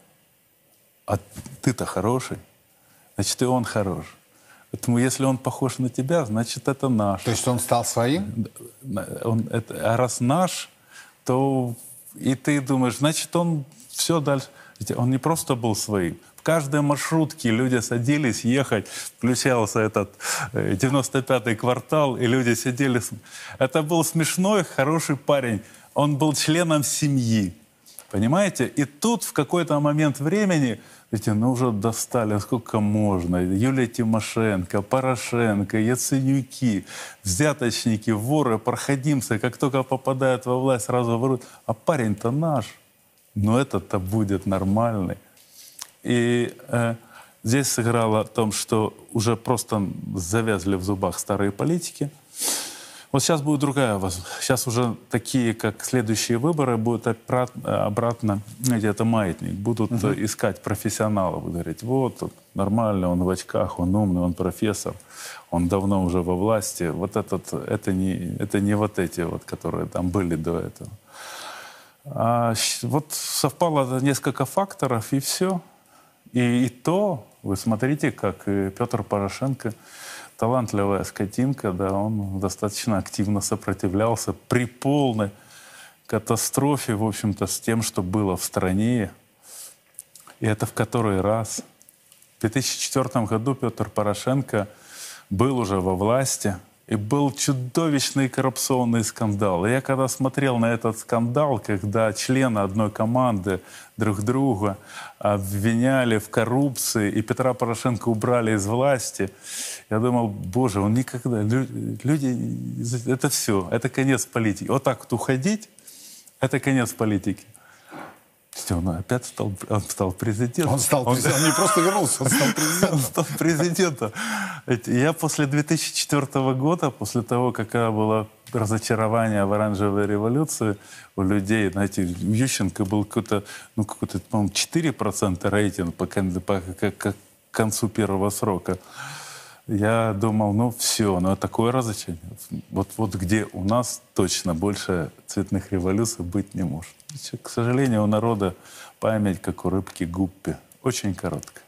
а ты-то хороший, значит, и он хорош. Поэтому если он похож на тебя, значит, это наш. То есть он стал своим? Он, это, а раз наш, то и ты думаешь, значит, он все дальше. Он не просто был своим. В каждой маршрутке люди садились ехать, включался этот 95-й э, квартал, и люди сидели. Это был смешной, хороший парень. он был членом семьи. Понимаете? И тут в какой-то момент времени, эти, ну уже достали, сколько можно. Юлия Тимошенко, Порошенко, Яценюки, взяточники, воры, проходимцы. Как только попадают во власть, сразу воруют. А парень-то наш. Но этот-то будет нормальный. И э, здесь сыграло о том, что уже просто завязли в зубах старые политики – вот сейчас будет другая возможность. Сейчас уже такие, как следующие выборы, будут обратно, это маятник. Будут угу. искать профессионалов. Говорить, вот, нормально, он в очках, он умный, он профессор, он давно уже во власти. Вот этот, это не, это не вот эти вот, которые там были до этого. А вот совпало несколько факторов, и все. И, и то, вы смотрите, как и Петр Порошенко талантливая скотинка, да, он достаточно активно сопротивлялся при полной катастрофе, в общем-то, с тем, что было в стране. И это в который раз. В 2004 году Петр Порошенко был уже во власти – и был чудовищный коррупционный скандал. И я когда смотрел на этот скандал, когда члены одной команды друг друга обвиняли в коррупции, и Петра Порошенко убрали из власти, я думал, боже, он никогда... Люди... Это все, это конец политики. Вот так вот уходить, это конец политики. Все, он опять стал, он стал президентом. Он стал президентом, он, он не просто вернулся, он стал президентом. Он стал президентом. Я после 2004 года, после того, какое было разочарование в оранжевой революции у людей, знаете, у Ющенко был какой-то, ну, какой-то, по-моему, 4% рейтинг по, по, по, по концу первого срока я думал, ну все, ну такое разочарование. Вот, вот где у нас точно больше цветных революций быть не может. К сожалению, у народа память, как у рыбки гуппи, очень короткая.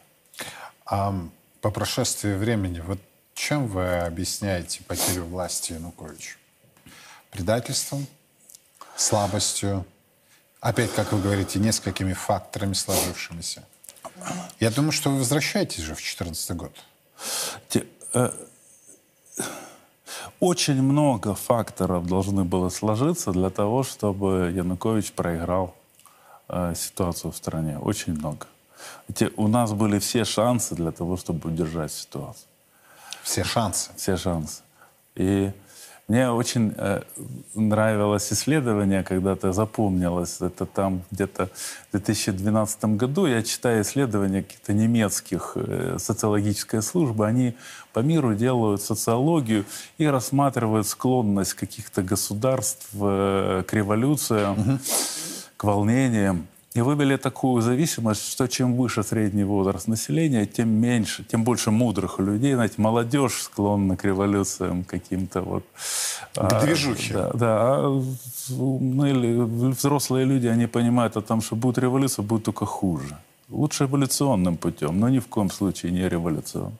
А по прошествии времени, вот чем вы объясняете потерю власти Януковича? Предательством, слабостью, опять, как вы говорите, несколькими факторами сложившимися. Я думаю, что вы возвращаетесь же в 2014 год. Очень много факторов должны было сложиться для того, чтобы Янукович проиграл э, ситуацию в стране. Очень много. Ведь у нас были все шансы для того, чтобы удержать ситуацию. Все шансы? Все шансы. И мне очень э, нравилось исследование, когда-то запомнилось, это там где-то в 2012 году, я читаю исследования каких-то немецких э, социологической службы, они по миру делают социологию и рассматривают склонность каких-то государств э, к революциям, угу. к волнениям. И вывели такую зависимость, что чем выше средний возраст населения, тем меньше, тем больше мудрых людей. Знаете, молодежь склонна к революциям каким-то вот. К а, движухе. Да, да. А ну, взрослые люди, они понимают о том, что будет революция, будет только хуже. Лучше эволюционным путем, но ни в коем случае не революционным.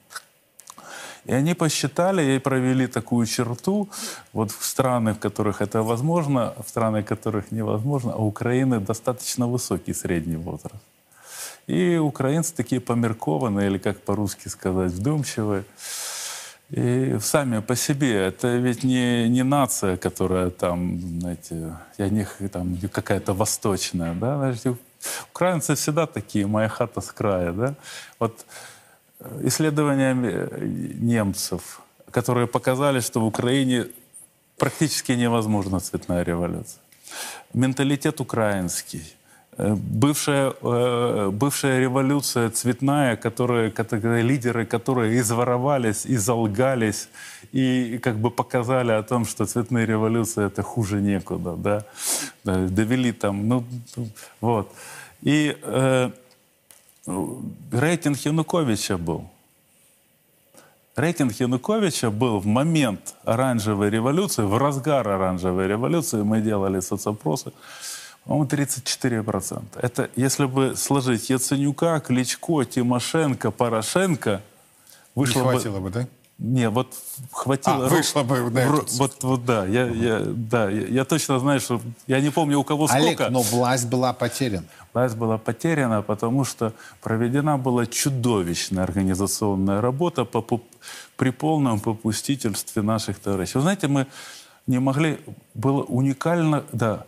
И они посчитали и провели такую черту вот в страны, в которых это возможно, в страны, в которых невозможно, а у Украины достаточно высокий средний возраст. И украинцы такие померкованные, или как по-русски сказать, вдумчивые. И сами по себе, это ведь не, не нация, которая там, знаете, я не там какая-то восточная, да, знаете, украинцы всегда такие, моя хата с края, да. Вот исследования э, немцев, которые показали, что в Украине практически невозможна цветная революция. Менталитет украинский. Э, бывшая, э, бывшая революция цветная, которые, которые, лидеры, которые изворовались, изолгались и как бы показали о том, что цветные революции это хуже некуда, да, довели там, ну, вот. И э, рейтинг Януковича был. Рейтинг Януковича был в момент оранжевой революции, в разгар оранжевой революции, мы делали соцопросы, по-моему, 34%. Это если бы сложить Яценюка, Кличко, Тимошенко, Порошенко, вышло Не хватило бы, бы да? Не, вот хватило... А, вышло бы на в, вот, вот, да, я, я, да я, я точно знаю, что... Я не помню, у кого Олег, сколько... но власть была потеряна. Власть была потеряна, потому что проведена была чудовищная организационная работа по, по, при полном попустительстве наших товарищей. Вы знаете, мы не могли... Было уникально... Да,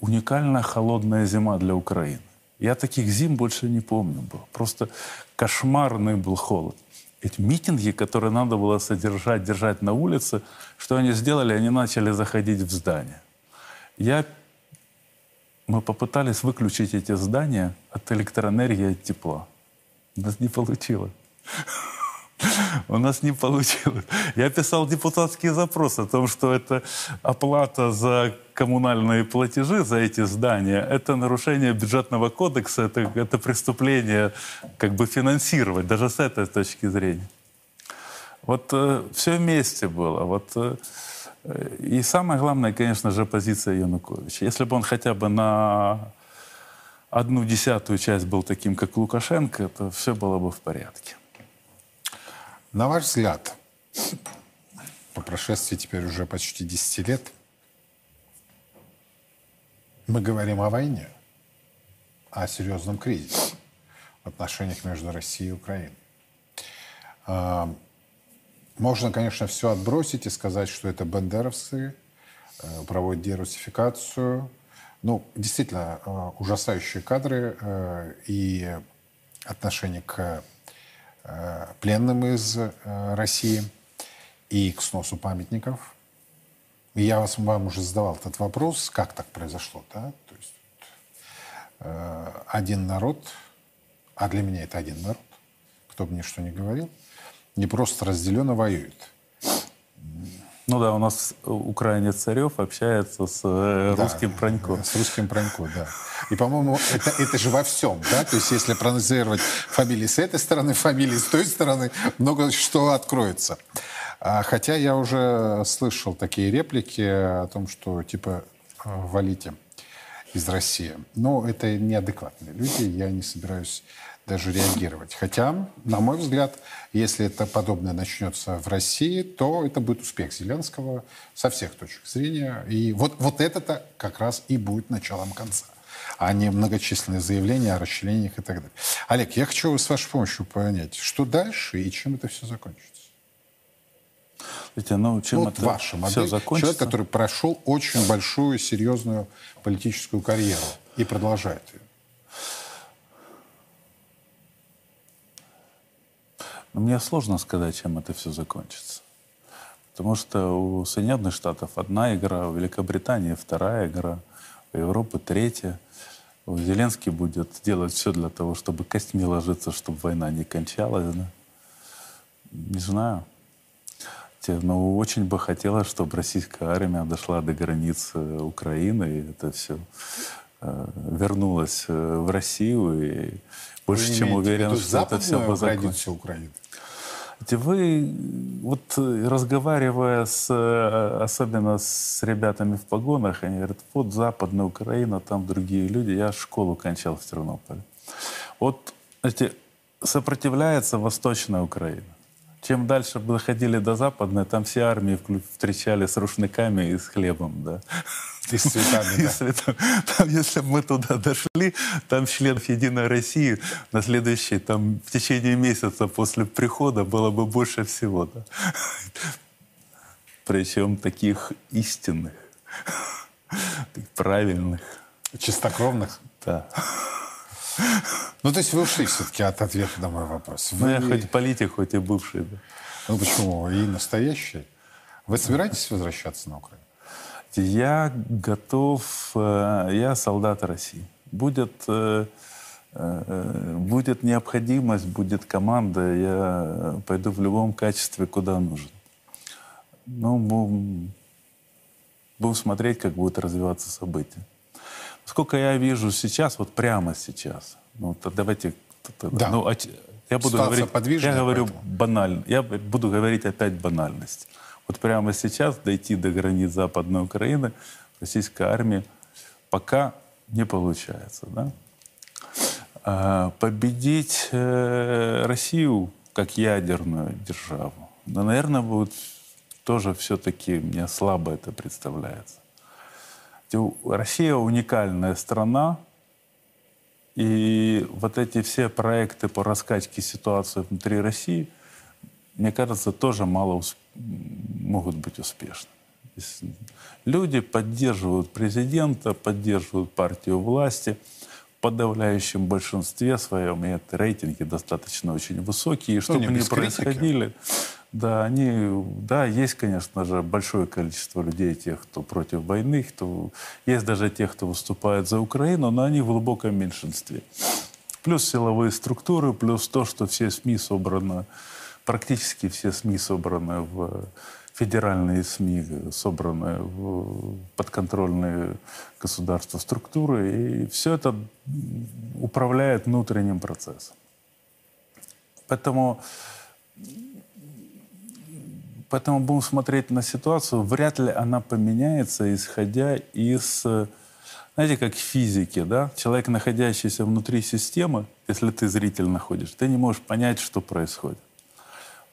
уникальная холодная зима для Украины. Я таких зим больше не помню был. Просто кошмарный был холод. Эти митинги, которые надо было содержать, держать на улице, что они сделали? Они начали заходить в здание. Я... Мы попытались выключить эти здания от электроэнергии, от тепла. У нас не получилось. У нас не получилось. Я писал депутатский запрос о том, что это оплата за коммунальные платежи за эти здания, это нарушение бюджетного кодекса, это, это преступление как бы финансировать, даже с этой точки зрения. Вот э, все вместе было. Вот, э, и самое главное, конечно же, позиция Януковича. Если бы он хотя бы на одну десятую часть был таким, как Лукашенко, то все было бы в порядке. На ваш взгляд, по прошествии теперь уже почти 10 лет, мы говорим о войне, о серьезном кризисе в отношениях между Россией и Украиной. А, можно, конечно, все отбросить и сказать, что это бандеровцы э, проводят дерусификацию. Ну, действительно, э, ужасающие кадры э, и отношение к пленным из э, России и к сносу памятников. И я вас, вам уже задавал этот вопрос, как так произошло, да? То есть э, один народ, а для меня это один народ, кто бы мне что ни говорил, не просто разделенно воюет. Ну да, у нас украинец Царев общается с э, да, русским Пронько. С русским Пронько, да. И, по-моему, это, это же во всем, да? То есть если проанализировать фамилии с этой стороны, фамилии с той стороны, много что откроется. А, хотя я уже слышал такие реплики о том, что типа валите из России. Но это неадекватные люди, я не собираюсь даже реагировать. Хотя, на мой взгляд, если это подобное начнется в России, то это будет успех Зеленского со всех точек зрения. И вот, вот это-то как раз и будет началом конца а не многочисленные заявления о расчленениях и так далее. Олег, я хочу с вашей помощью понять, что дальше и чем это все закончится? Знаете, ну, чем ну, вот это ваша модель, все закончится? человек, который прошел очень большую, серьезную политическую карьеру и продолжает ее. Но мне сложно сказать, чем это все закончится. Потому что у Соединенных Штатов одна игра, у Великобритании вторая игра, у Европы третья. Зеленский будет делать все для того, чтобы костьми ложиться, чтобы война не кончалась. Да? Не знаю. Но очень бы хотелось, чтобы российская армия дошла до границ Украины, и это все э, вернулось э, в Россию. И больше чем уверен, что это все бы закончилось. Вы, вот разговаривая с, э, особенно с ребятами в погонах, они говорят, вот Западная Украина, там другие люди. Я школу кончал в Тернополе. Вот, знаете, сопротивляется Восточная Украина. Чем дальше мы доходили до Западной, там все армии встречали с рушниками и с хлебом, да. И с цветами, если, там, если мы туда дошли, там членов Единой России на следующий, там, в течение месяца после прихода было бы больше всего, да. Причем таких истинных, правильных. Чистокровных? Да. Ну, то есть вы ушли все-таки от ответа на мой вопрос. Вы... Ну, я хоть политик, хоть и бывший. Да. Ну, почему? И настоящий. Вы собираетесь возвращаться на Украину? Я готов, э, я солдат России. Будет, э, э, будет необходимость, будет команда, я пойду в любом качестве, куда нужен. Ну, будем, будем смотреть, как будут развиваться события. Сколько я вижу сейчас, вот прямо сейчас, ну, то давайте... Да. Ну, а я буду говорить, я говорю поэтому. банально, я буду говорить опять банальность. Вот прямо сейчас дойти до границ Западной Украины российской армии пока не получается. Да? А победить э, Россию как ядерную державу, да, наверное, будет тоже все-таки мне слабо это представляется. Россия уникальная страна, и вот эти все проекты по раскачке ситуации внутри России, мне кажется, тоже мало усп... могут быть успешны. люди поддерживают президента, поддерживают партию власти в подавляющем большинстве своем, и это рейтинги достаточно очень высокие, и что бы ни происходили, да, они, да, есть, конечно же, большое количество людей, тех, кто против войны, кто, есть даже тех, кто выступает за Украину, но они в глубоком меньшинстве. Плюс силовые структуры, плюс то, что все СМИ собраны, практически все СМИ собраны в федеральные СМИ, собраны в подконтрольные государства структуры, и все это управляет внутренним процессом. Поэтому Поэтому будем смотреть на ситуацию. Вряд ли она поменяется, исходя из, знаете, как в физике, да? Человек, находящийся внутри системы, если ты зритель находишь, ты не можешь понять, что происходит.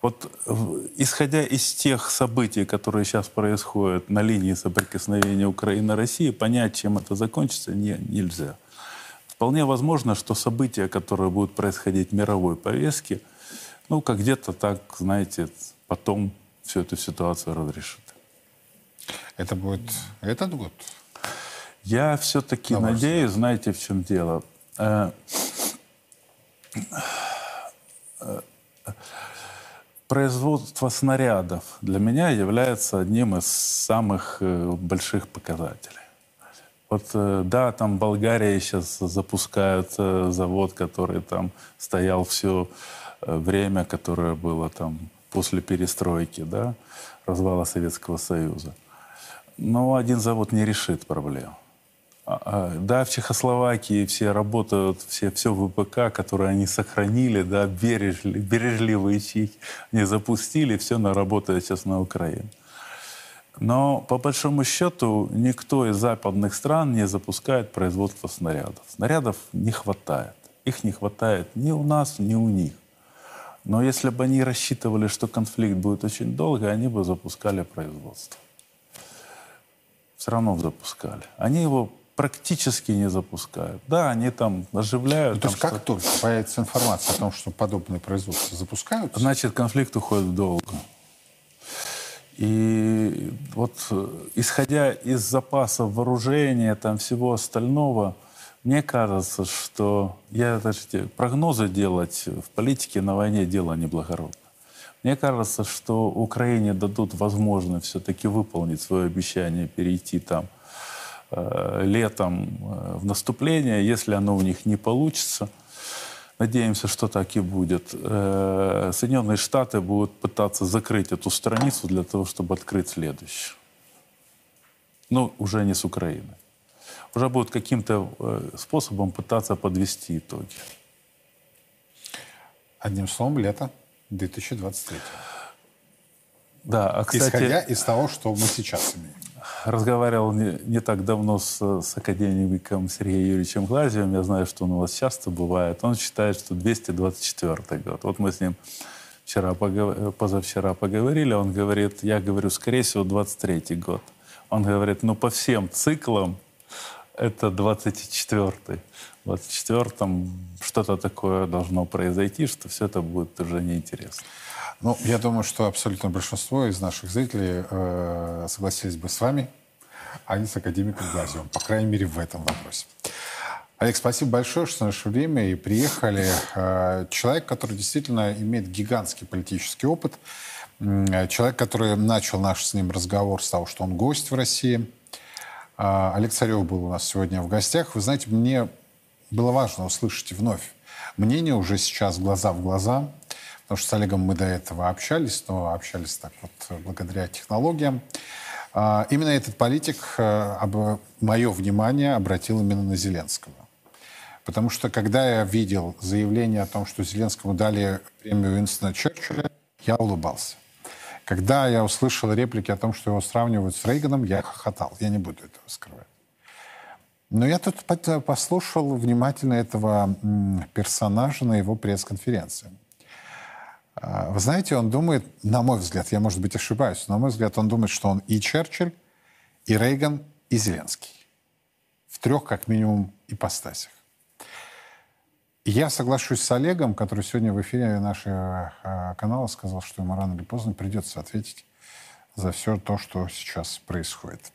Вот в- исходя из тех событий, которые сейчас происходят на линии соприкосновения Украины-России, понять, чем это закончится, не, нельзя. Вполне возможно, что события, которые будут происходить в мировой повестке, ну, как где-то так, знаете, потом всю эту ситуацию разрешит. Это будет этот год. Я все-таки ваш надеюсь, знаете, в чем дело. Производство снарядов для меня является одним из самых э, больших показателей. Вот э, да, там Болгария сейчас запускают э, завод, который там стоял все время, которое было там после перестройки, да, развала Советского Союза. Но один завод не решит проблем. А, а, Да, в Чехословакии все работают, все, все ВПК, которые они сохранили, да, бережли, бережливые чехи, не запустили, все на работает сейчас на Украине. Но по большому счету никто из западных стран не запускает производство снарядов. Снарядов не хватает. Их не хватает ни у нас, ни у них. Но если бы они рассчитывали, что конфликт будет очень долго, они бы запускали производство. Все равно запускали. Они его практически не запускают. Да, они там оживляют. Ну, то там есть как только появится информация о том, что подобные производства запускаются, Значит, конфликт уходит долго. И вот э, исходя из запасов вооружения, там всего остального, мне кажется, что я, знаете, прогнозы делать в политике на войне дело неблагородно. Мне кажется, что Украине дадут возможность все-таки выполнить свое обещание перейти там летом э, в наступление. Если оно у них не получится, Надеемся, что так и будет. Э, Соединенные Штаты будут пытаться закрыть эту страницу для того, чтобы открыть следующую. Ну, уже не с Украины. Уже будут каким-то э, способом пытаться подвести итоги. одним словом, лето 2023. Да, а кстати, Исходя из того, что мы сейчас имеем. Разговаривал не, не так давно с, с академиком Сергеем Юрьевичем Глазьевым. Я знаю, что он у вас часто бывает. Он считает, что 224 год. Вот мы с ним вчера, погов- позавчера поговорили. Он говорит, я говорю, скорее всего, 23 год. Он говорит, ну по всем циклам это 24-й. В 24-м что-то такое должно произойти, что все это будет уже неинтересно. Ну, я думаю, что абсолютно большинство из наших зрителей э, согласились бы с вами, а не с академиком Глазевым, по крайней мере, в этом вопросе. Олег, спасибо большое, что наше время и приехали. Э, человек, который действительно имеет гигантский политический опыт, э, человек, который начал наш с ним разговор с того, что он гость в России. А, Олег Царев был у нас сегодня в гостях. Вы знаете, мне было важно услышать вновь мнение уже сейчас глаза в глаза, потому что с Олегом мы до этого общались, но общались так вот благодаря технологиям. А, Именно этот политик э, мое внимание обратил именно на Зеленского. Потому что когда я видел заявление о том, что Зеленскому дали премию Уинстона Черчилля, я улыбался. Когда я услышал реплики о том, что его сравнивают с Рейганом, я хохотал. Я не буду этого скрывать. Но я тут послушал внимательно этого персонажа на его пресс-конференции. А, Вы знаете, он думает, на мой взгляд, я, может быть, ошибаюсь, но, на мой взгляд, он думает, что он и Черчилль, и Рейган, и Зеленский. В трех, как минимум, ипостасях. Я соглашусь с Олегом, который сегодня в эфире нашего э, канала сказал, что ему рано или поздно придется ответить за все то, что сейчас происходит.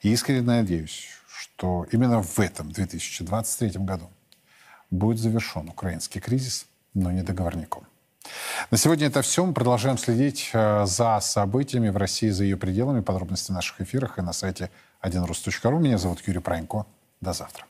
И искренне надеюсь, что именно в этом 2023 году будет завершен украинский кризис, но не договорником. На сегодня это все. Мы продолжаем следить э, за событиями в России, за ее пределами. Подробности в наших эфирах и на сайте 1rus.ru. Меня зовут Юрий Пронько. До завтра.